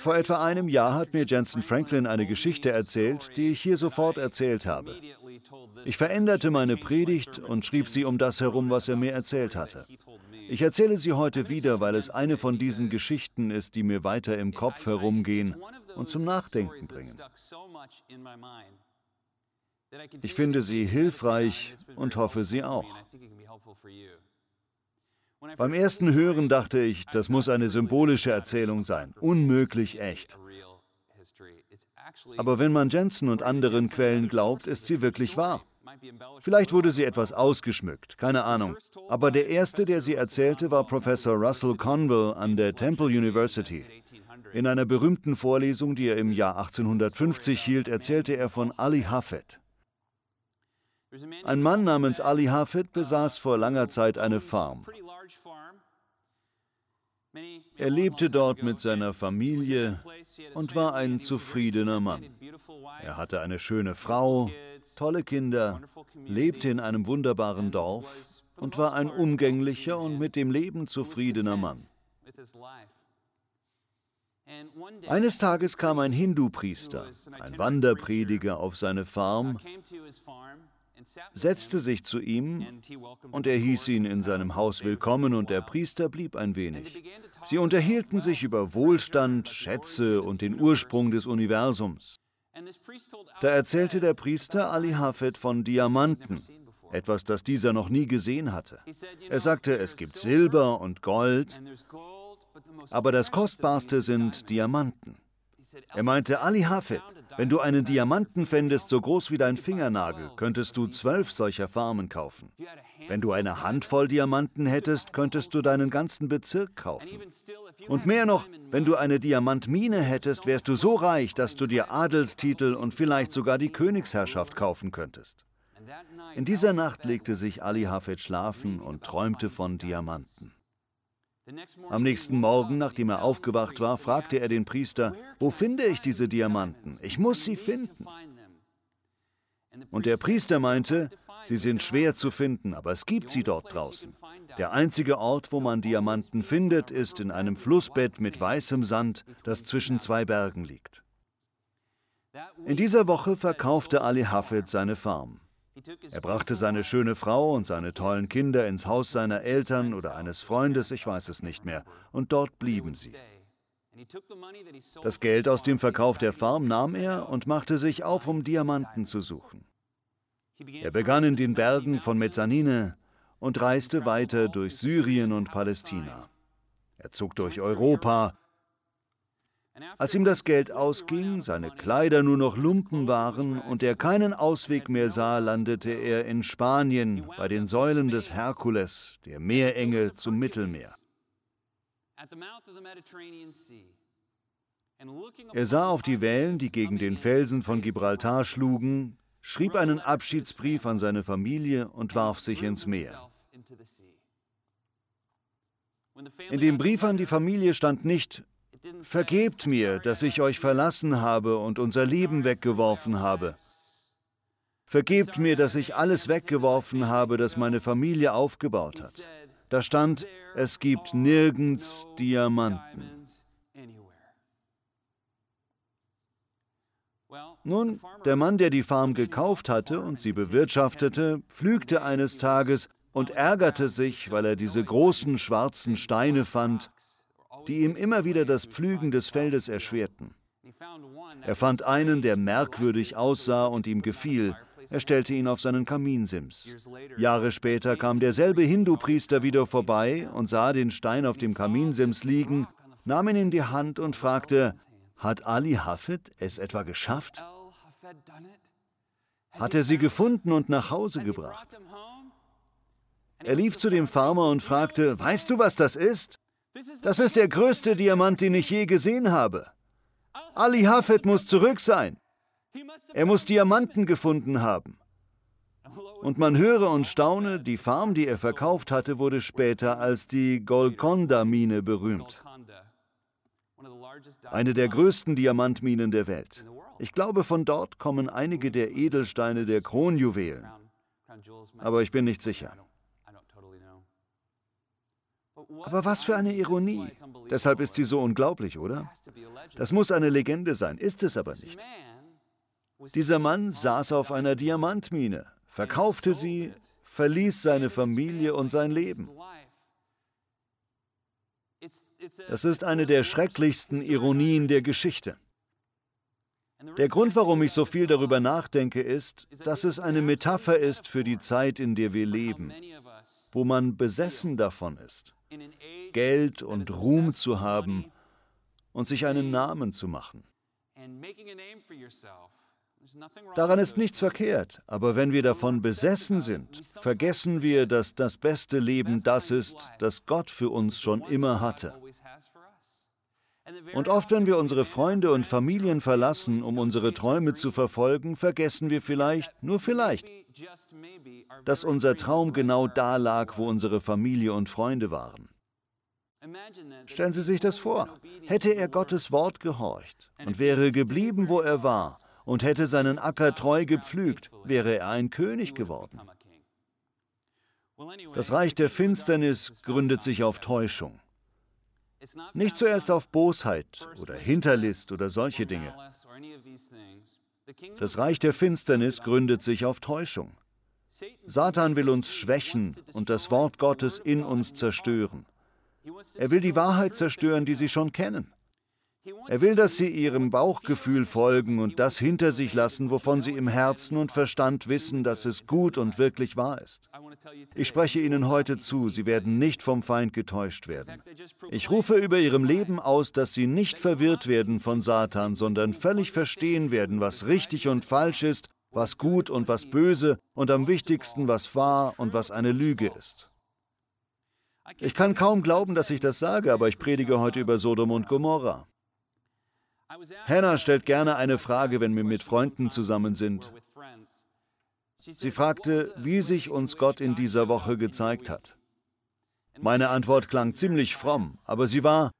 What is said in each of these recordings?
Vor etwa einem Jahr hat mir Jensen Franklin eine Geschichte erzählt, die ich hier sofort erzählt habe. Ich veränderte meine Predigt und schrieb sie um das herum, was er mir erzählt hatte. Ich erzähle sie heute wieder, weil es eine von diesen Geschichten ist, die mir weiter im Kopf herumgehen und zum Nachdenken bringen. Ich finde sie hilfreich und hoffe sie auch. Beim ersten Hören dachte ich, das muss eine symbolische Erzählung sein, unmöglich echt. Aber wenn man Jensen und anderen Quellen glaubt, ist sie wirklich wahr. Vielleicht wurde sie etwas ausgeschmückt, keine Ahnung. Aber der erste, der sie erzählte, war Professor Russell Conwell an der Temple University. In einer berühmten Vorlesung, die er im Jahr 1850 hielt, erzählte er von Ali Hafed. Ein Mann namens Ali Hafed besaß vor langer Zeit eine Farm. Er lebte dort mit seiner Familie und war ein zufriedener Mann. Er hatte eine schöne Frau, tolle Kinder, lebte in einem wunderbaren Dorf und war ein umgänglicher und mit dem Leben zufriedener Mann. Eines Tages kam ein Hindu-Priester, ein Wanderprediger, auf seine Farm setzte sich zu ihm und er hieß ihn in seinem Haus willkommen und der Priester blieb ein wenig. Sie unterhielten sich über Wohlstand, Schätze und den Ursprung des Universums. Da erzählte der Priester Ali Hafed von Diamanten, etwas, das dieser noch nie gesehen hatte. Er sagte, es gibt Silber und Gold, aber das Kostbarste sind Diamanten. Er meinte, Ali Hafid, wenn du einen Diamanten fändest, so groß wie dein Fingernagel, könntest du zwölf solcher Farmen kaufen. Wenn du eine Handvoll Diamanten hättest, könntest du deinen ganzen Bezirk kaufen. Und mehr noch, wenn du eine Diamantmine hättest, wärst du so reich, dass du dir Adelstitel und vielleicht sogar die Königsherrschaft kaufen könntest. In dieser Nacht legte sich Ali Hafid schlafen und träumte von Diamanten. Am nächsten Morgen, nachdem er aufgewacht war, fragte er den Priester, wo finde ich diese Diamanten? Ich muss sie finden. Und der Priester meinte, sie sind schwer zu finden, aber es gibt sie dort draußen. Der einzige Ort, wo man Diamanten findet, ist in einem Flussbett mit weißem Sand, das zwischen zwei Bergen liegt. In dieser Woche verkaufte Ali Hafid seine Farm. Er brachte seine schöne Frau und seine tollen Kinder ins Haus seiner Eltern oder eines Freundes, ich weiß es nicht mehr, und dort blieben sie. Das Geld aus dem Verkauf der Farm nahm er und machte sich auf, um Diamanten zu suchen. Er begann in den Bergen von Mezzanine und reiste weiter durch Syrien und Palästina. Er zog durch Europa, als ihm das Geld ausging, seine Kleider nur noch Lumpen waren und er keinen Ausweg mehr sah, landete er in Spanien bei den Säulen des Herkules, der Meerenge zum Mittelmeer. Er sah auf die Wellen, die gegen den Felsen von Gibraltar schlugen, schrieb einen Abschiedsbrief an seine Familie und warf sich ins Meer. In dem Brief an die Familie stand nicht, Vergebt mir, dass ich euch verlassen habe und unser Leben weggeworfen habe. Vergebt mir, dass ich alles weggeworfen habe, das meine Familie aufgebaut hat. Da stand, es gibt nirgends Diamanten. Nun, der Mann, der die Farm gekauft hatte und sie bewirtschaftete, pflügte eines Tages und ärgerte sich, weil er diese großen schwarzen Steine fand, die ihm immer wieder das Pflügen des Feldes erschwerten. Er fand einen, der merkwürdig aussah und ihm gefiel. Er stellte ihn auf seinen Kaminsims. Jahre später kam derselbe Hindu-Priester wieder vorbei und sah den Stein auf dem Kaminsims liegen, nahm ihn in die Hand und fragte, hat Ali Hafid es etwa geschafft? Hat er sie gefunden und nach Hause gebracht? Er lief zu dem Farmer und fragte, weißt du, was das ist? Das ist der größte Diamant, den ich je gesehen habe. Ali Hafed muss zurück sein. Er muss Diamanten gefunden haben. Und man höre und staune, die Farm, die er verkauft hatte, wurde später als die Golconda-Mine berühmt. Eine der größten Diamantminen der Welt. Ich glaube, von dort kommen einige der Edelsteine der Kronjuwelen. Aber ich bin nicht sicher. Aber was für eine Ironie. Deshalb ist sie so unglaublich, oder? Das muss eine Legende sein, ist es aber nicht. Dieser Mann saß auf einer Diamantmine, verkaufte sie, verließ seine Familie und sein Leben. Das ist eine der schrecklichsten Ironien der Geschichte. Der Grund, warum ich so viel darüber nachdenke, ist, dass es eine Metapher ist für die Zeit, in der wir leben, wo man besessen davon ist, Geld und Ruhm zu haben und sich einen Namen zu machen. Daran ist nichts verkehrt, aber wenn wir davon besessen sind, vergessen wir, dass das beste Leben das ist, das Gott für uns schon immer hatte. Und oft, wenn wir unsere Freunde und Familien verlassen, um unsere Träume zu verfolgen, vergessen wir vielleicht, nur vielleicht, dass unser Traum genau da lag, wo unsere Familie und Freunde waren. Stellen Sie sich das vor. Hätte er Gottes Wort gehorcht und wäre geblieben, wo er war, und hätte seinen Acker treu gepflügt, wäre er ein König geworden. Das Reich der Finsternis gründet sich auf Täuschung. Nicht zuerst auf Bosheit oder Hinterlist oder solche Dinge. Das Reich der Finsternis gründet sich auf Täuschung. Satan will uns schwächen und das Wort Gottes in uns zerstören. Er will die Wahrheit zerstören, die Sie schon kennen. Er will, dass sie ihrem Bauchgefühl folgen und das hinter sich lassen, wovon sie im Herzen und Verstand wissen, dass es gut und wirklich wahr ist. Ich spreche Ihnen heute zu, Sie werden nicht vom Feind getäuscht werden. Ich rufe über Ihrem Leben aus, dass Sie nicht verwirrt werden von Satan, sondern völlig verstehen werden, was richtig und falsch ist, was gut und was böse und am wichtigsten, was wahr und was eine Lüge ist. Ich kann kaum glauben, dass ich das sage, aber ich predige heute über Sodom und Gomorra. Hannah stellt gerne eine Frage, wenn wir mit Freunden zusammen sind. Sie fragte, wie sich uns Gott in dieser Woche gezeigt hat. Meine Antwort klang ziemlich fromm, aber sie war,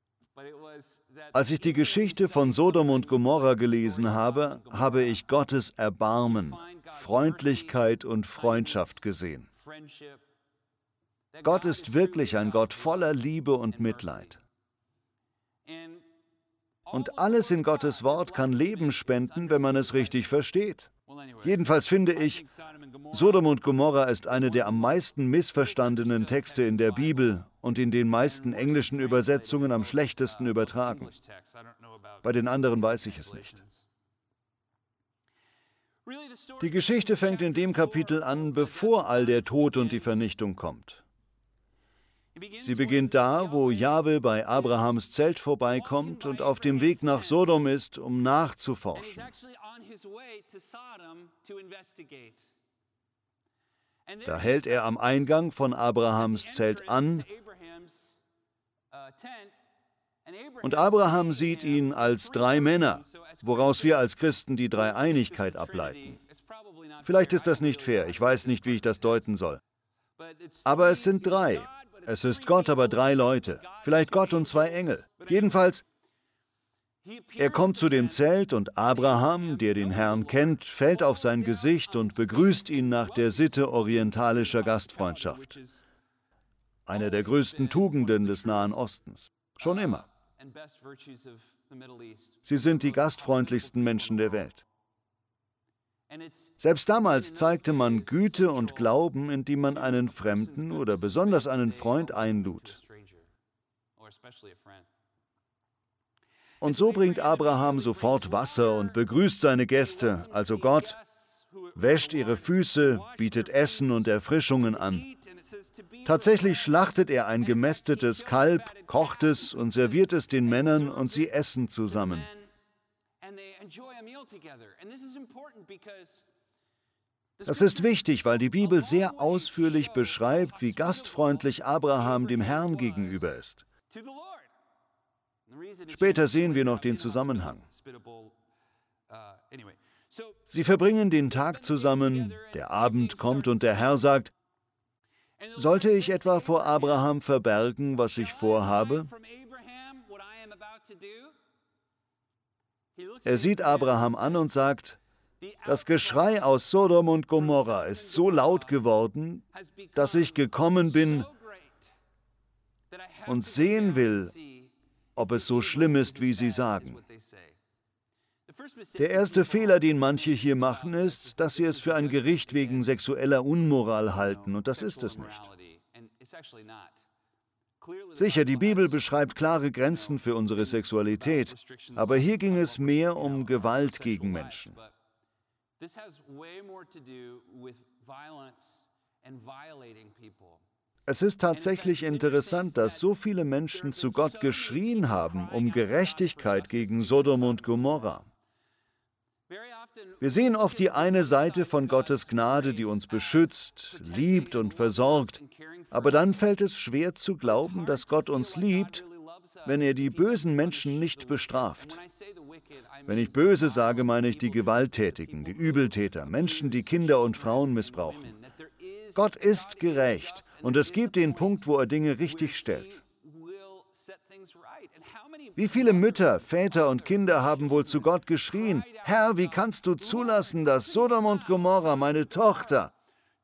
als ich die Geschichte von Sodom und Gomorra gelesen habe, habe ich Gottes Erbarmen, Freundlichkeit und Freundschaft gesehen. Gott ist wirklich ein Gott voller Liebe und Mitleid. Und alles in Gottes Wort kann Leben spenden, wenn man es richtig versteht. Jedenfalls finde ich, Sodom und Gomorra ist eine der am meisten missverstandenen Texte in der Bibel und in den meisten englischen Übersetzungen am schlechtesten übertragen. Bei den anderen weiß ich es nicht. Die Geschichte fängt in dem Kapitel an, bevor all der Tod und die Vernichtung kommt. Sie beginnt da, wo Jahwe bei Abrahams Zelt vorbeikommt und auf dem Weg nach Sodom ist, um nachzuforschen. Da hält er am Eingang von Abrahams Zelt an und Abraham sieht ihn als drei Männer, woraus wir als Christen die Dreieinigkeit ableiten. Vielleicht ist das nicht fair, ich weiß nicht, wie ich das deuten soll. Aber es sind drei, es ist Gott, aber drei Leute. Vielleicht Gott und zwei Engel. Jedenfalls, er kommt zu dem Zelt und Abraham, der den Herrn kennt, fällt auf sein Gesicht und begrüßt ihn nach der Sitte orientalischer Gastfreundschaft. Eine der größten Tugenden des Nahen Ostens. Schon immer. Sie sind die gastfreundlichsten Menschen der Welt. Selbst damals zeigte man Güte und Glauben, indem man einen Fremden oder besonders einen Freund einlud. Und so bringt Abraham sofort Wasser und begrüßt seine Gäste, also Gott, wäscht ihre Füße, bietet Essen und Erfrischungen an. Tatsächlich schlachtet er ein gemästetes Kalb, kocht es und serviert es den Männern und sie essen zusammen. Das ist wichtig, weil die Bibel sehr ausführlich beschreibt, wie gastfreundlich Abraham dem Herrn gegenüber ist. Später sehen wir noch den Zusammenhang. Uh, Sie verbringen den Tag zusammen, der Abend kommt und der Herr sagt, sollte ich etwa vor Abraham verbergen, was ich vorhabe? Er sieht Abraham an und sagt, das Geschrei aus Sodom und Gomorra ist so laut geworden, dass ich gekommen bin, und sehen will, ob es so schlimm ist, wie sie sagen. Der erste Fehler, den manche hier machen, ist, dass sie es für ein Gericht wegen sexueller Unmoral halten, und das ist es nicht. Sicher, die Bibel beschreibt klare Grenzen für unsere Sexualität, aber hier ging es mehr um Gewalt gegen Menschen. Es ist tatsächlich interessant, dass so viele Menschen zu Gott geschrien haben um Gerechtigkeit gegen Sodom und Gomorra. Wir sehen oft die eine Seite von Gottes Gnade, die uns beschützt, liebt und versorgt, aber dann fällt es schwer zu glauben, dass Gott uns liebt, wenn er die bösen Menschen nicht bestraft. Wenn ich böse sage, meine ich die Gewalttätigen, die Übeltäter, Menschen, die Kinder und Frauen missbrauchen. Gott ist gerecht und es gibt den Punkt, wo er Dinge richtig stellt. Wie viele Mütter, Väter und Kinder haben wohl zu Gott geschrien, Herr, wie kannst du zulassen, dass Sodom und Gomorra meine Tochter,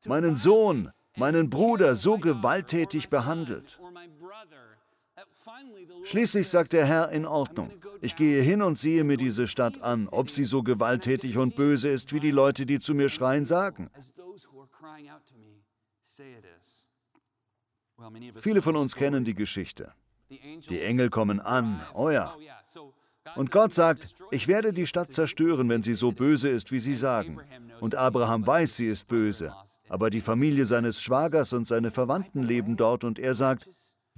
meinen Sohn, meinen Bruder so gewalttätig behandelt? Schließlich sagt der Herr in Ordnung. Ich gehe hin und sehe mir diese Stadt an, ob sie so gewalttätig und böse ist, wie die Leute, die zu mir schreien, sagen. Viele von uns kennen die Geschichte. Die Engel kommen an, oh ja. Und Gott sagt, ich werde die Stadt zerstören, wenn sie so böse ist, wie sie sagen. Und Abraham weiß, sie ist böse. Aber die Familie seines Schwagers und seine Verwandten leben dort und er sagt,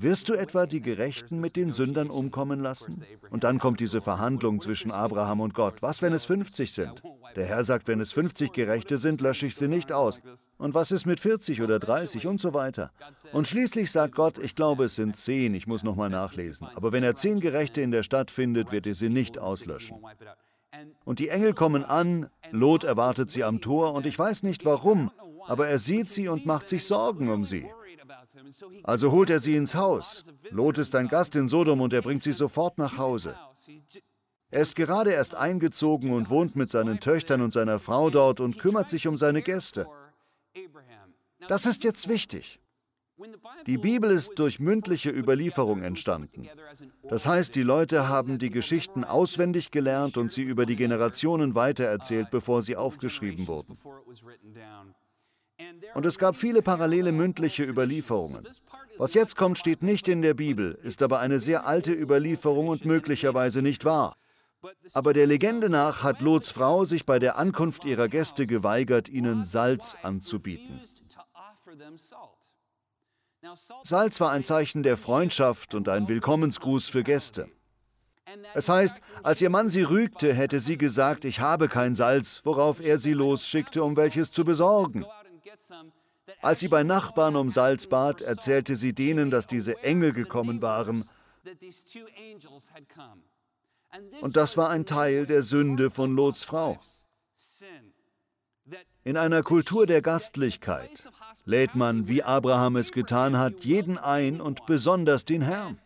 wirst du etwa die Gerechten mit den Sündern umkommen lassen? Und dann kommt diese Verhandlung zwischen Abraham und Gott. Was, wenn es 50 sind? Der Herr sagt, wenn es 50 Gerechte sind, lösche ich sie nicht aus. Und was ist mit 40 oder 30 und so weiter? Und schließlich sagt Gott, ich glaube, es sind 10, ich muss nochmal nachlesen. Aber wenn er 10 Gerechte in der Stadt findet, wird er sie nicht auslöschen. Und die Engel kommen an, Lot erwartet sie am Tor und ich weiß nicht warum, aber er sieht sie und macht sich Sorgen um sie. Also holt er sie ins Haus. Lot ist ein Gast in Sodom und er bringt sie sofort nach Hause. Er ist gerade erst eingezogen und wohnt mit seinen Töchtern und seiner Frau dort und kümmert sich um seine Gäste. Das ist jetzt wichtig. Die Bibel ist durch mündliche Überlieferung entstanden. Das heißt, die Leute haben die Geschichten auswendig gelernt und sie über die Generationen weitererzählt, bevor sie aufgeschrieben wurden. Und es gab viele parallele mündliche Überlieferungen. Was jetzt kommt, steht nicht in der Bibel, ist aber eine sehr alte Überlieferung und möglicherweise nicht wahr. Aber der Legende nach hat Lots Frau sich bei der Ankunft ihrer Gäste geweigert, ihnen Salz anzubieten. Salz war ein Zeichen der Freundschaft und ein Willkommensgruß für Gäste. Es heißt, als ihr Mann sie rügte, hätte sie gesagt, ich habe kein Salz, worauf er sie losschickte, um welches zu besorgen. Als sie bei Nachbarn um Salz bat, erzählte sie denen, dass diese Engel gekommen waren. Und das war ein Teil der Sünde von Lots Frau. In einer Kultur der Gastlichkeit lädt man, wie Abraham es getan hat, jeden ein und besonders den Herrn.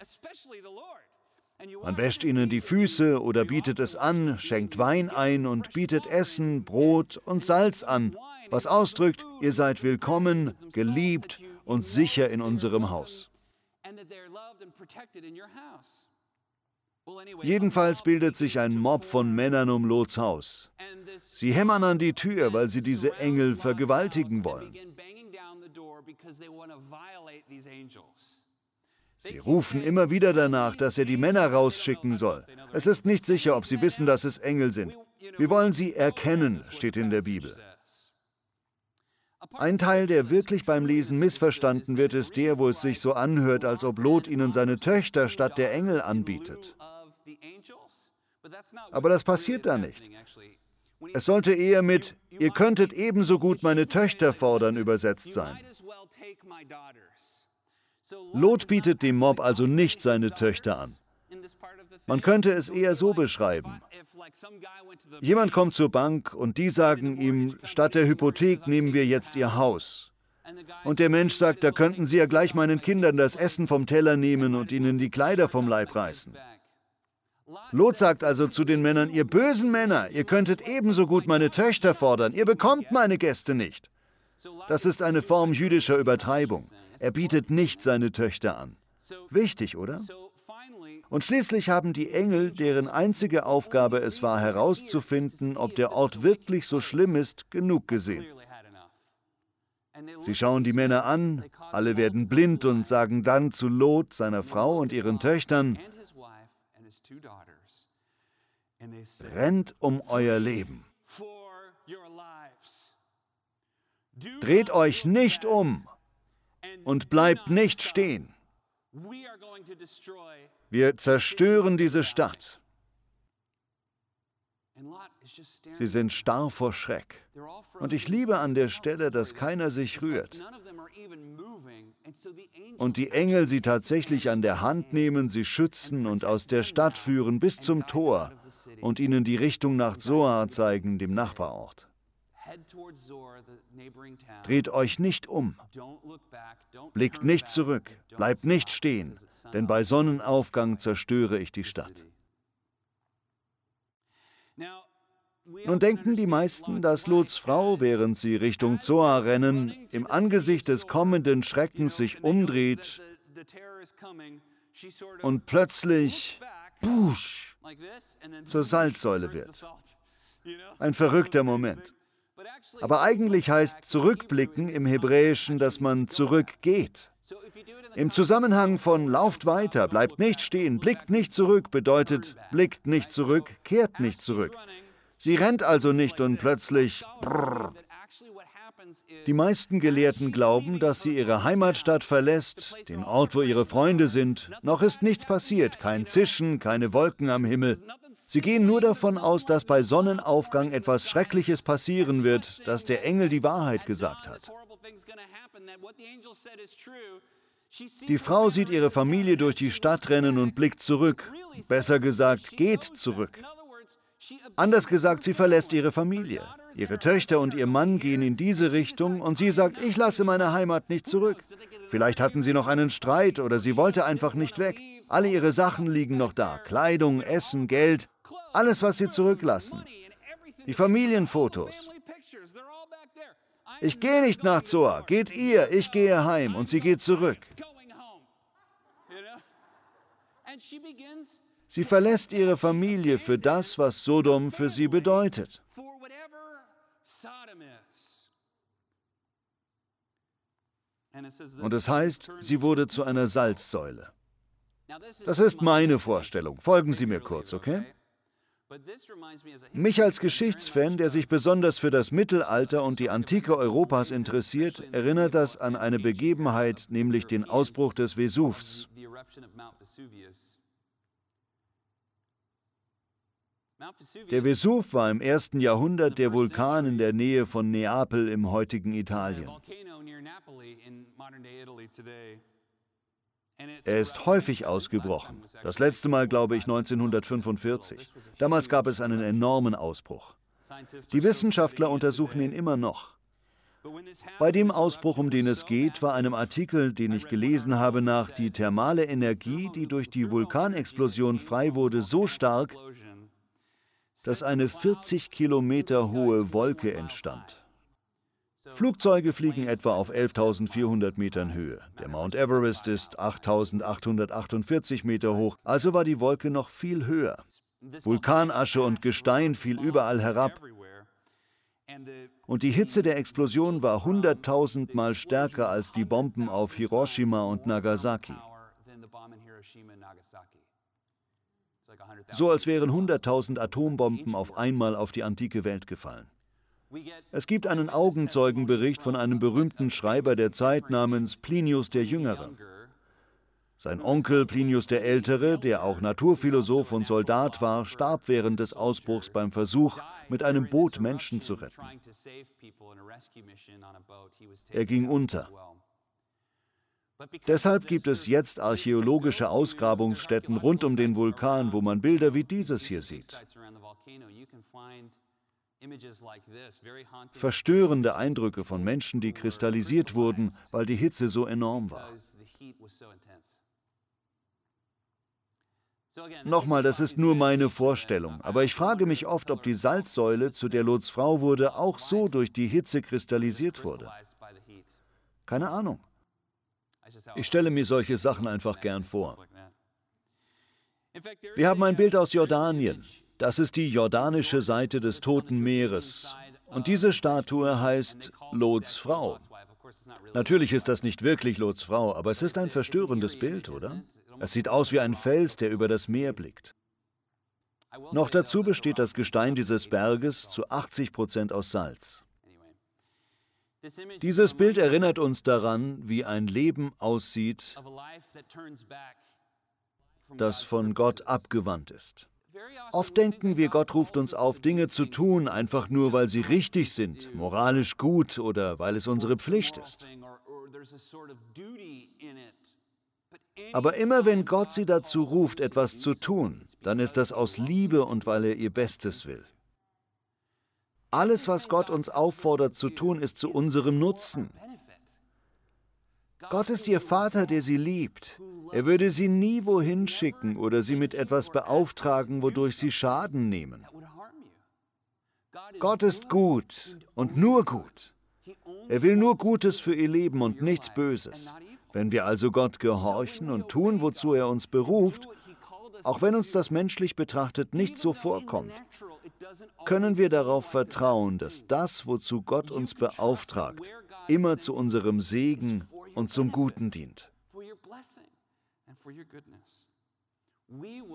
Man wäscht ihnen die Füße oder bietet es an, schenkt Wein ein und bietet Essen, Brot und Salz an, was ausdrückt, ihr seid willkommen, geliebt und sicher in unserem Haus. Jedenfalls bildet sich ein Mob von Männern um Lots Haus. Sie hämmern an die Tür, weil sie diese Engel vergewaltigen wollen. Sie rufen immer wieder danach, dass er die Männer rausschicken soll. Es ist nicht sicher, ob sie wissen, dass es Engel sind. Wir wollen sie erkennen, steht in der Bibel. Ein Teil, der wirklich beim Lesen missverstanden wird, ist der, wo es sich so anhört, als ob Lot ihnen seine Töchter statt der Engel anbietet. Aber das passiert da nicht. Es sollte eher mit, ihr könntet ebenso gut meine Töchter fordern, übersetzt sein. Lot bietet dem Mob also nicht seine Töchter an. Man könnte es eher so beschreiben. Jemand kommt zur Bank und die sagen ihm, statt der Hypothek nehmen wir jetzt ihr Haus. Und der Mensch sagt, da könnten Sie ja gleich meinen Kindern das Essen vom Teller nehmen und ihnen die Kleider vom Leib reißen. Lot sagt also zu den Männern, ihr bösen Männer, ihr könntet ebenso gut meine Töchter fordern, ihr bekommt meine Gäste nicht. Das ist eine Form jüdischer Übertreibung. Er bietet nicht seine Töchter an. Wichtig, oder? Und schließlich haben die Engel, deren einzige Aufgabe es war herauszufinden, ob der Ort wirklich so schlimm ist, genug gesehen. Sie schauen die Männer an, alle werden blind und sagen dann zu Lot, seiner Frau und ihren Töchtern, rennt um euer Leben. Dreht euch nicht um und bleibt nicht stehen. Wir zerstören diese Stadt. Sie sind starr vor Schreck. Und ich liebe an der Stelle, dass keiner sich rührt. Und die Engel sie tatsächlich an der Hand nehmen, sie schützen und aus der Stadt führen bis zum Tor und ihnen die Richtung nach Zoar zeigen, dem Nachbarort. Dreht euch nicht um. Blickt nicht zurück. Bleibt nicht stehen, denn bei Sonnenaufgang zerstöre ich die Stadt. Nun denken die meisten, dass Lots Frau, während sie Richtung Zoar rennen, im Angesicht des kommenden Schreckens sich umdreht und plötzlich, busch, zur Salzsäule wird. Ein verrückter Moment. Aber eigentlich heißt zurückblicken im Hebräischen, dass man zurückgeht. Im Zusammenhang von lauft weiter, bleibt nicht stehen, blickt nicht zurück bedeutet, blickt nicht zurück, kehrt nicht zurück. Sie rennt also nicht und plötzlich brrr. Die meisten Gelehrten glauben, dass sie ihre Heimatstadt verlässt, den Ort, wo ihre Freunde sind. Noch ist nichts passiert, kein Zischen, keine Wolken am Himmel. Sie gehen nur davon aus, dass bei Sonnenaufgang etwas Schreckliches passieren wird, dass der Engel die Wahrheit gesagt hat. Die Frau sieht ihre Familie durch die Stadt rennen und blickt zurück. Besser gesagt, geht zurück. Anders gesagt, sie verlässt ihre Familie. Ihre Töchter und ihr Mann gehen in diese Richtung und sie sagt, ich lasse meine Heimat nicht zurück. Vielleicht hatten sie noch einen Streit oder sie wollte einfach nicht weg. Alle ihre Sachen liegen noch da. Kleidung, Essen, Geld, alles, was sie zurücklassen. Die Familienfotos. Ich gehe nicht nach Zoar, geht ihr, ich gehe heim und sie geht zurück. Sie verlässt ihre Familie für das, was Sodom für sie bedeutet. Und es heißt, sie wurde zu einer Salzsäule. Das ist meine Vorstellung. Folgen Sie mir kurz, okay? Mich als Geschichtsfan, der sich besonders für das Mittelalter und die Antike Europas interessiert, erinnert das an eine Begebenheit, nämlich den Ausbruch des Vesuvs. Der Vesuv war im ersten Jahrhundert der Vulkan in der Nähe von Neapel im heutigen Italien. Er ist häufig ausgebrochen. Das letzte Mal, glaube ich, 1945. Damals gab es einen enormen Ausbruch. Die Wissenschaftler untersuchen ihn immer noch. Bei dem Ausbruch, um den es geht, war einem Artikel, den ich gelesen habe, nach die thermale Energie, die durch die Vulkanexplosion frei wurde, so stark, dass eine 40 Kilometer hohe Wolke entstand. Flugzeuge fliegen etwa auf 11.400 Metern Höhe. Der Mount Everest ist 8.848 Meter hoch, also war die Wolke noch viel höher. Vulkanasche und Gestein fiel überall herab. Und die Hitze der Explosion war 100.000 Mal stärker als die Bomben auf Hiroshima und Nagasaki. So als wären 100.000 Atombomben auf einmal auf die antike Welt gefallen. Es gibt einen Augenzeugenbericht von einem berühmten Schreiber der Zeit namens Plinius der Jüngere. Sein Onkel Plinius der Ältere, der auch Naturphilosoph und Soldat war, starb während des Ausbruchs beim Versuch, mit einem Boot Menschen zu retten. Er ging unter. Deshalb gibt es jetzt archäologische Ausgrabungsstätten rund um den Vulkan, wo man Bilder wie dieses hier sieht. Verstörende Eindrücke von Menschen, die kristallisiert wurden, weil die Hitze so enorm war. Nochmal, das ist nur meine Vorstellung, aber ich frage mich oft, ob die Salzsäule, zu der Lots Frau wurde, auch so durch die Hitze kristallisiert wurde. Keine Ahnung. Ich stelle mir solche Sachen einfach gern vor. Wir haben ein Bild aus Jordanien. Das ist die jordanische Seite des Toten Meeres. Und diese Statue heißt Lots Frau. Natürlich ist das nicht wirklich Lots Frau, aber es ist ein verstörendes Bild, oder? Es sieht aus wie ein Fels, der über das Meer blickt. Noch dazu besteht das Gestein dieses Berges zu 80 Prozent aus Salz. Dieses Bild erinnert uns daran, wie ein Leben aussieht, das von Gott abgewandt ist. Oft denken wir, Gott ruft uns auf, Dinge zu tun, einfach nur, weil sie richtig sind, moralisch gut oder weil es unsere Pflicht ist. Aber immer wenn Gott sie dazu ruft, etwas zu tun, dann ist das aus Liebe und weil er ihr Bestes will. Alles, was Gott uns auffordert zu tun, ist zu unserem Nutzen. Gott ist ihr Vater, der sie liebt. Er würde sie nie wohin schicken oder sie mit etwas beauftragen, wodurch sie Schaden nehmen. Gott ist gut und nur gut. Er will nur Gutes für ihr Leben und nichts Böses. Wenn wir also Gott gehorchen und tun, wozu er uns beruft, auch wenn uns das menschlich betrachtet nicht so vorkommt, können wir darauf vertrauen, dass das, wozu Gott uns beauftragt, immer zu unserem Segen und zum Guten dient.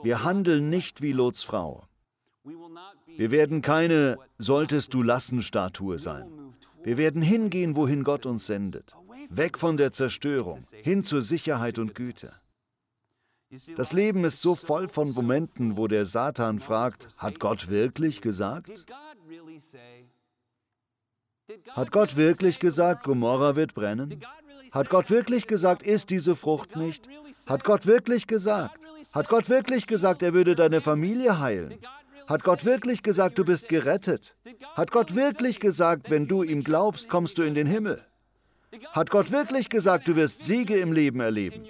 Wir handeln nicht wie Lots Frau. Wir werden keine Solltest du lassen Statue sein. Wir werden hingehen, wohin Gott uns sendet. Weg von der Zerstörung, hin zur Sicherheit und Güte. Das Leben ist so voll von Momenten, wo der Satan fragt, hat Gott wirklich gesagt? Hat Gott wirklich gesagt, Gomorra wird brennen? Hat Gott wirklich gesagt, isst diese Frucht nicht? Hat Gott wirklich gesagt? Hat Gott wirklich gesagt, er würde deine Familie heilen? Hat Gott wirklich gesagt, du bist gerettet? Hat Gott wirklich gesagt, wenn du ihm glaubst, kommst du in den Himmel? Hat Gott wirklich gesagt, du wirst Siege im Leben erleben?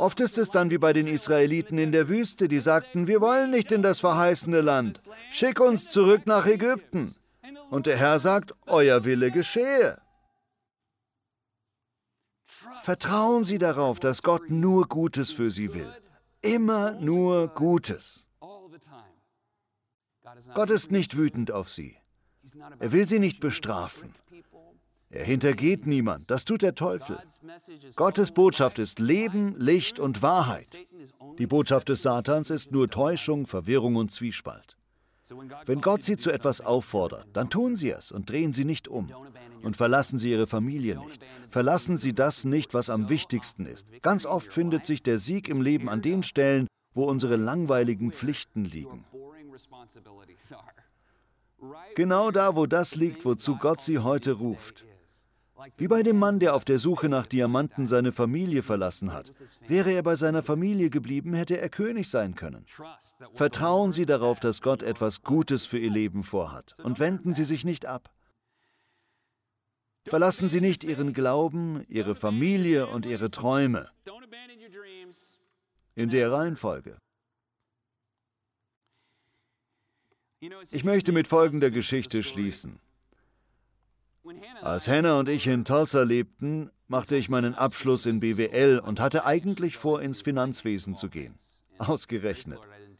Oft ist es dann wie bei den Israeliten in der Wüste, die sagten, wir wollen nicht in das verheißene Land, schick uns zurück nach Ägypten. Und der Herr sagt, euer Wille geschehe. Vertrauen Sie darauf, dass Gott nur Gutes für Sie will. Immer nur Gutes. Gott ist nicht wütend auf Sie. Er will Sie nicht bestrafen. Er hintergeht niemand, das tut der Teufel. Gottes Botschaft ist Leben, Licht und Wahrheit. Die Botschaft des Satans ist nur Täuschung, Verwirrung und Zwiespalt. Wenn Gott Sie zu etwas auffordert, dann tun Sie es und drehen Sie nicht um. Und verlassen Sie Ihre Familie nicht. Verlassen Sie das nicht, was am wichtigsten ist. Ganz oft findet sich der Sieg im Leben an den Stellen, wo unsere langweiligen Pflichten liegen. Genau da, wo das liegt, wozu Gott Sie heute ruft. Wie bei dem Mann, der auf der Suche nach Diamanten seine Familie verlassen hat. Wäre er bei seiner Familie geblieben, hätte er König sein können. Vertrauen Sie darauf, dass Gott etwas Gutes für Ihr Leben vorhat und wenden Sie sich nicht ab. Verlassen Sie nicht Ihren Glauben, Ihre Familie und Ihre Träume. In der Reihenfolge. Ich möchte mit folgender Geschichte schließen. Als Hannah und ich in Tulsa lebten, machte ich meinen Abschluss in BWL und hatte eigentlich vor, ins Finanzwesen zu gehen. Ausgerechnet.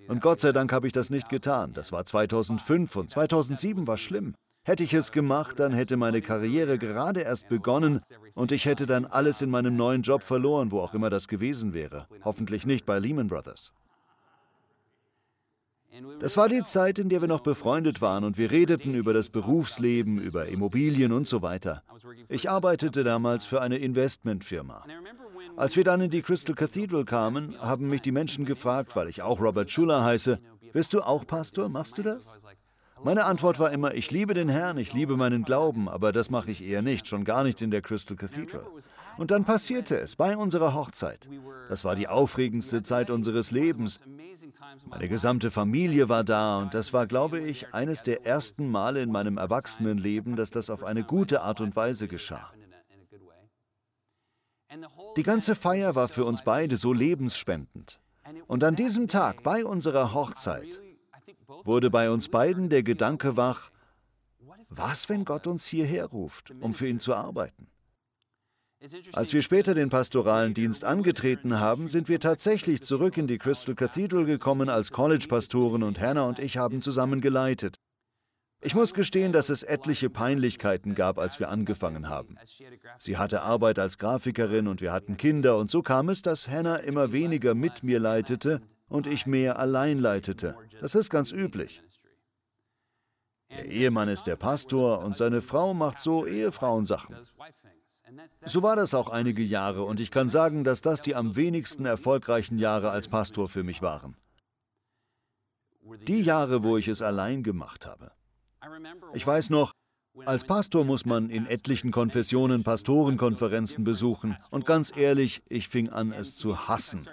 Und Gott sei Dank habe ich das nicht getan. Das war 2005 und 2007 war schlimm. Hätte ich es gemacht, dann hätte meine Karriere gerade erst begonnen und ich hätte dann alles in meinem neuen Job verloren, wo auch immer das gewesen wäre. Hoffentlich nicht bei Lehman Brothers. Das war die Zeit, in der wir noch befreundet waren und wir redeten über das Berufsleben, über Immobilien und so weiter. Ich arbeitete damals für eine Investmentfirma. Als wir dann in die Crystal Cathedral kamen, haben mich die Menschen gefragt, weil ich auch Robert Schuller heiße, bist du auch Pastor? Machst du das? Meine Antwort war immer, ich liebe den Herrn, ich liebe meinen Glauben, aber das mache ich eher nicht, schon gar nicht in der Crystal Cathedral. Und dann passierte es bei unserer Hochzeit. Das war die aufregendste Zeit unseres Lebens. Meine gesamte Familie war da und das war, glaube ich, eines der ersten Male in meinem Erwachsenenleben, dass das auf eine gute Art und Weise geschah. Die ganze Feier war für uns beide so lebensspendend. Und an diesem Tag, bei unserer Hochzeit, wurde bei uns beiden der Gedanke wach, was, wenn Gott uns hierher ruft, um für ihn zu arbeiten? Als wir später den pastoralen Dienst angetreten haben, sind wir tatsächlich zurück in die Crystal Cathedral gekommen als College-Pastoren und Hannah und ich haben zusammen geleitet. Ich muss gestehen, dass es etliche Peinlichkeiten gab, als wir angefangen haben. Sie hatte Arbeit als Grafikerin und wir hatten Kinder und so kam es, dass Hannah immer weniger mit mir leitete und ich mehr allein leitete. Das ist ganz üblich. Der Ehemann ist der Pastor und seine Frau macht so Ehefrauensachen. So war das auch einige Jahre und ich kann sagen, dass das die am wenigsten erfolgreichen Jahre als Pastor für mich waren. Die Jahre, wo ich es allein gemacht habe. Ich weiß noch, als Pastor muss man in etlichen Konfessionen Pastorenkonferenzen besuchen und ganz ehrlich, ich fing an, es zu hassen,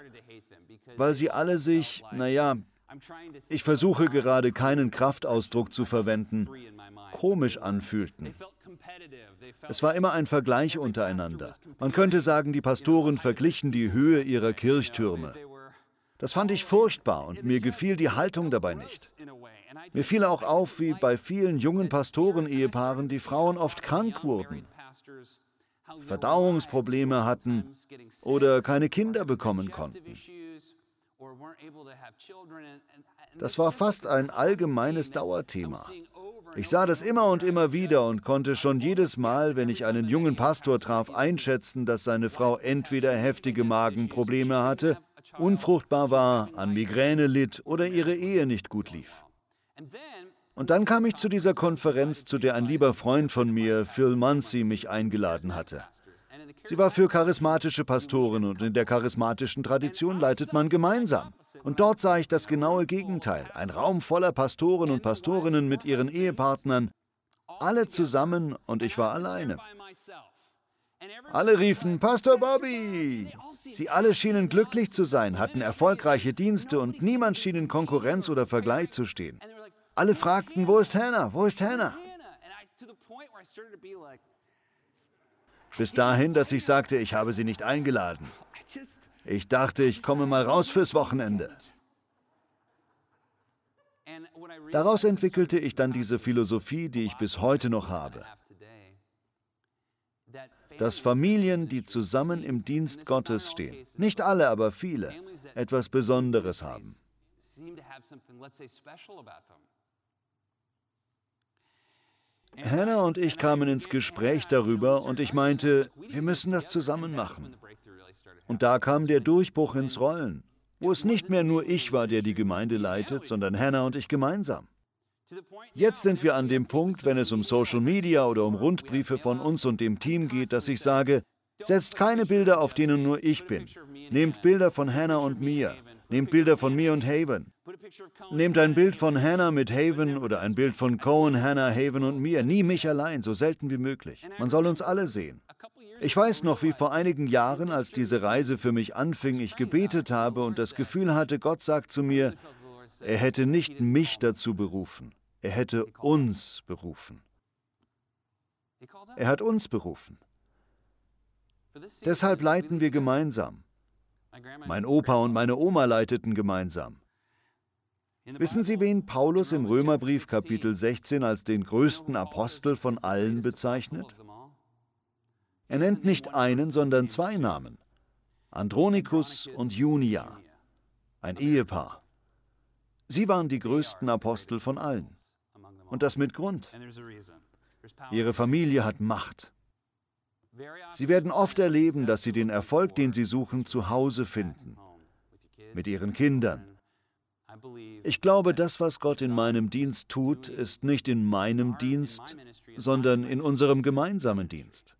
weil sie alle sich, naja, ich versuche gerade keinen Kraftausdruck zu verwenden, komisch anfühlten. Es war immer ein Vergleich untereinander. Man könnte sagen, die Pastoren verglichen die Höhe ihrer Kirchtürme. Das fand ich furchtbar und mir gefiel die Haltung dabei nicht. Mir fiel auch auf, wie bei vielen jungen Pastoren-Ehepaaren die Frauen oft krank wurden, Verdauungsprobleme hatten oder keine Kinder bekommen konnten. Das war fast ein allgemeines Dauerthema. Ich sah das immer und immer wieder und konnte schon jedes Mal, wenn ich einen jungen Pastor traf, einschätzen, dass seine Frau entweder heftige Magenprobleme hatte, unfruchtbar war, an Migräne litt oder ihre Ehe nicht gut lief. Und dann kam ich zu dieser Konferenz, zu der ein lieber Freund von mir, Phil Muncy, mich eingeladen hatte. Sie war für charismatische Pastoren und in der charismatischen Tradition leitet man gemeinsam. Und dort sah ich das genaue Gegenteil. Ein Raum voller Pastoren und Pastorinnen mit ihren Ehepartnern. Alle zusammen und ich war alleine. Alle riefen, Pastor Bobby! Sie alle schienen glücklich zu sein, hatten erfolgreiche Dienste und niemand schien in Konkurrenz oder Vergleich zu stehen. Alle fragten, wo ist Hannah? Wo ist Hannah? Bis dahin, dass ich sagte, ich habe sie nicht eingeladen. Ich dachte, ich komme mal raus fürs Wochenende. Daraus entwickelte ich dann diese Philosophie, die ich bis heute noch habe. Dass Familien, die zusammen im Dienst Gottes stehen, nicht alle, aber viele, etwas Besonderes haben. Hannah und ich kamen ins Gespräch darüber und ich meinte, wir müssen das zusammen machen. Und da kam der Durchbruch ins Rollen, wo es nicht mehr nur ich war, der die Gemeinde leitet, sondern Hannah und ich gemeinsam. Jetzt sind wir an dem Punkt, wenn es um Social Media oder um Rundbriefe von uns und dem Team geht, dass ich sage, setzt keine Bilder, auf denen nur ich bin. Nehmt Bilder von Hannah und mir. Nehmt Bilder von mir und Haven. Nehmt ein Bild von Hannah mit Haven oder ein Bild von Cohen, Hannah, Haven und mir. Nie mich allein, so selten wie möglich. Man soll uns alle sehen. Ich weiß noch, wie vor einigen Jahren, als diese Reise für mich anfing, ich gebetet habe und das Gefühl hatte, Gott sagt zu mir, er hätte nicht mich dazu berufen, er hätte uns berufen. Er hat uns berufen. Deshalb leiten wir gemeinsam. Mein Opa und meine Oma leiteten gemeinsam. Wissen Sie, wen Paulus im Römerbrief Kapitel 16 als den größten Apostel von allen bezeichnet? Er nennt nicht einen, sondern zwei Namen. Andronikus und Junia, ein Ehepaar. Sie waren die größten Apostel von allen. Und das mit Grund. Ihre Familie hat Macht. Sie werden oft erleben, dass sie den Erfolg, den sie suchen, zu Hause finden, mit ihren Kindern. Ich glaube, das, was Gott in meinem Dienst tut, ist nicht in meinem Dienst, sondern in unserem gemeinsamen Dienst.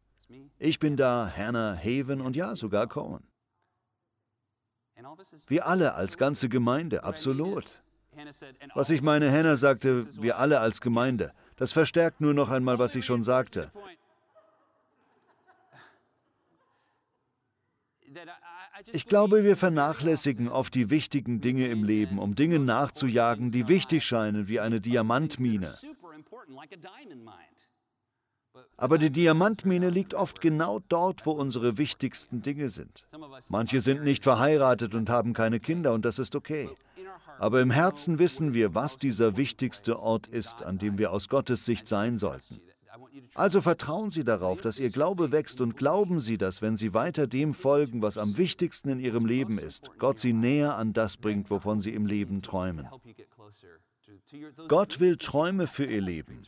Ich bin da, Hannah, Haven und ja, sogar Cohen. Wir alle als ganze Gemeinde, absolut. Was ich meine, Hannah sagte, wir alle als Gemeinde. Das verstärkt nur noch einmal, was ich schon sagte. Ich glaube, wir vernachlässigen oft die wichtigen Dinge im Leben, um Dingen nachzujagen, die wichtig scheinen, wie eine Diamantmine. Aber die Diamantmine liegt oft genau dort, wo unsere wichtigsten Dinge sind. Manche sind nicht verheiratet und haben keine Kinder und das ist okay. Aber im Herzen wissen wir, was dieser wichtigste Ort ist, an dem wir aus Gottes Sicht sein sollten. Also vertrauen Sie darauf, dass Ihr Glaube wächst und glauben Sie, dass wenn Sie weiter dem folgen, was am wichtigsten in Ihrem Leben ist, Gott Sie näher an das bringt, wovon Sie im Leben träumen. Gott will Träume für Ihr Leben.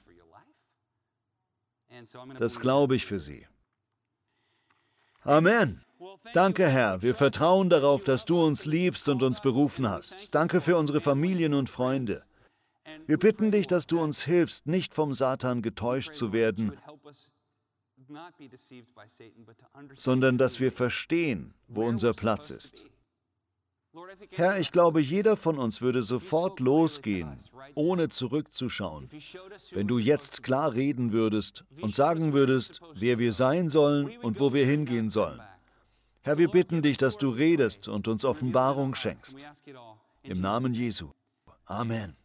Das glaube ich für Sie. Amen. Danke, Herr. Wir vertrauen darauf, dass du uns liebst und uns berufen hast. Danke für unsere Familien und Freunde. Wir bitten dich, dass du uns hilfst, nicht vom Satan getäuscht zu werden, sondern dass wir verstehen, wo unser Platz ist. Herr, ich glaube, jeder von uns würde sofort losgehen, ohne zurückzuschauen, wenn du jetzt klar reden würdest und sagen würdest, wer wir sein sollen und wo wir hingehen sollen. Herr, wir bitten dich, dass du redest und uns Offenbarung schenkst. Im Namen Jesu. Amen.